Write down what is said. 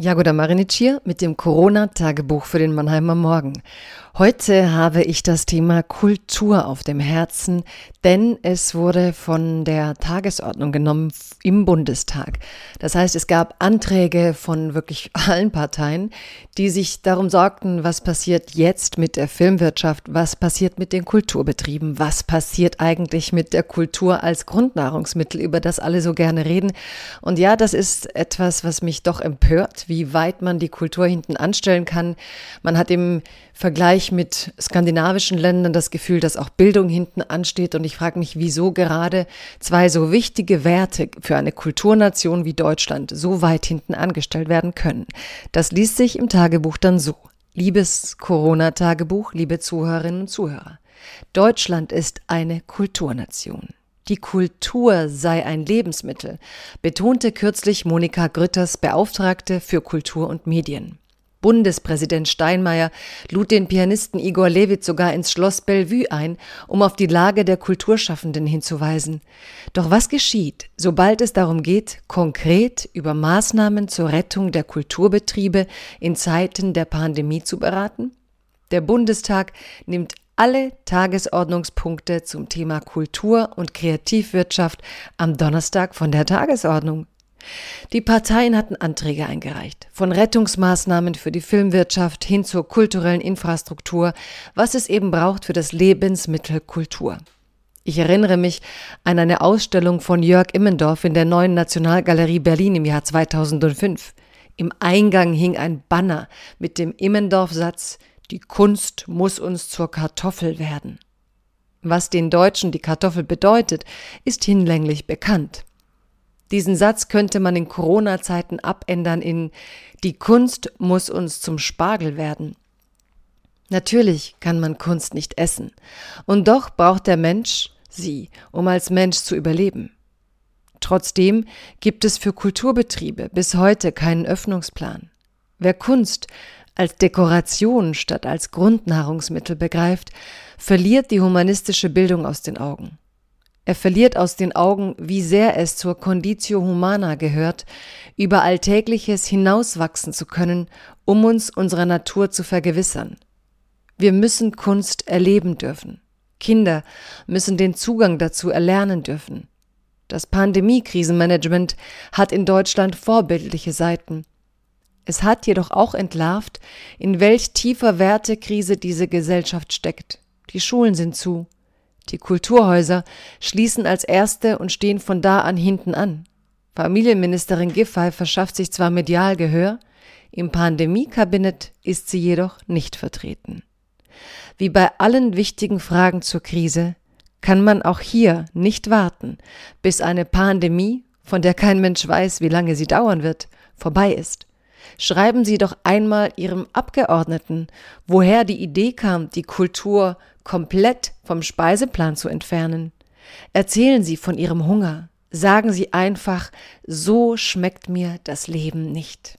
Jagoda Marinic hier mit dem Corona-Tagebuch für den Mannheimer Morgen. Heute habe ich das Thema Kultur auf dem Herzen, denn es wurde von der Tagesordnung genommen im Bundestag. Das heißt, es gab Anträge von wirklich allen Parteien, die sich darum sorgten, was passiert jetzt mit der Filmwirtschaft, was passiert mit den Kulturbetrieben, was passiert eigentlich mit der Kultur als Grundnahrungsmittel, über das alle so gerne reden. Und ja, das ist etwas, was mich doch empört, wie weit man die Kultur hinten anstellen kann. Man hat im Vergleich mit skandinavischen Ländern das Gefühl, dass auch Bildung hinten ansteht. Und ich frage mich, wieso gerade zwei so wichtige Werte für eine Kulturnation wie Deutschland so weit hinten angestellt werden können. Das liest sich im Tagebuch dann so. Liebes Corona-Tagebuch, liebe Zuhörerinnen und Zuhörer. Deutschland ist eine Kulturnation. Die Kultur sei ein Lebensmittel, betonte kürzlich Monika Grütters Beauftragte für Kultur und Medien. Bundespräsident Steinmeier lud den Pianisten Igor Levit sogar ins Schloss Bellevue ein, um auf die Lage der Kulturschaffenden hinzuweisen. Doch was geschieht, sobald es darum geht, konkret über Maßnahmen zur Rettung der Kulturbetriebe in Zeiten der Pandemie zu beraten? Der Bundestag nimmt alle Tagesordnungspunkte zum Thema Kultur und Kreativwirtschaft am Donnerstag von der Tagesordnung. Die Parteien hatten Anträge eingereicht, von Rettungsmaßnahmen für die Filmwirtschaft hin zur kulturellen Infrastruktur, was es eben braucht für das Lebensmittel Kultur. Ich erinnere mich an eine Ausstellung von Jörg Immendorf in der neuen Nationalgalerie Berlin im Jahr 2005. Im Eingang hing ein Banner mit dem Immendorf-Satz Die Kunst muss uns zur Kartoffel werden. Was den Deutschen die Kartoffel bedeutet, ist hinlänglich bekannt. Diesen Satz könnte man in Corona-Zeiten abändern in Die Kunst muss uns zum Spargel werden. Natürlich kann man Kunst nicht essen, und doch braucht der Mensch sie, um als Mensch zu überleben. Trotzdem gibt es für Kulturbetriebe bis heute keinen Öffnungsplan. Wer Kunst als Dekoration statt als Grundnahrungsmittel begreift, verliert die humanistische Bildung aus den Augen. Er verliert aus den Augen, wie sehr es zur Conditio Humana gehört, über Alltägliches hinauswachsen zu können, um uns unserer Natur zu vergewissern. Wir müssen Kunst erleben dürfen. Kinder müssen den Zugang dazu erlernen dürfen. Das Pandemie-Krisenmanagement hat in Deutschland vorbildliche Seiten. Es hat jedoch auch entlarvt, in welch tiefer Wertekrise diese Gesellschaft steckt. Die Schulen sind zu, die Kulturhäuser schließen als erste und stehen von da an hinten an. Familienministerin Giffey verschafft sich zwar medial Gehör, im Pandemiekabinett ist sie jedoch nicht vertreten. Wie bei allen wichtigen Fragen zur Krise kann man auch hier nicht warten, bis eine Pandemie, von der kein Mensch weiß, wie lange sie dauern wird, vorbei ist. Schreiben Sie doch einmal Ihrem Abgeordneten, woher die Idee kam, die Kultur komplett vom Speiseplan zu entfernen. Erzählen Sie von Ihrem Hunger. Sagen Sie einfach, so schmeckt mir das Leben nicht.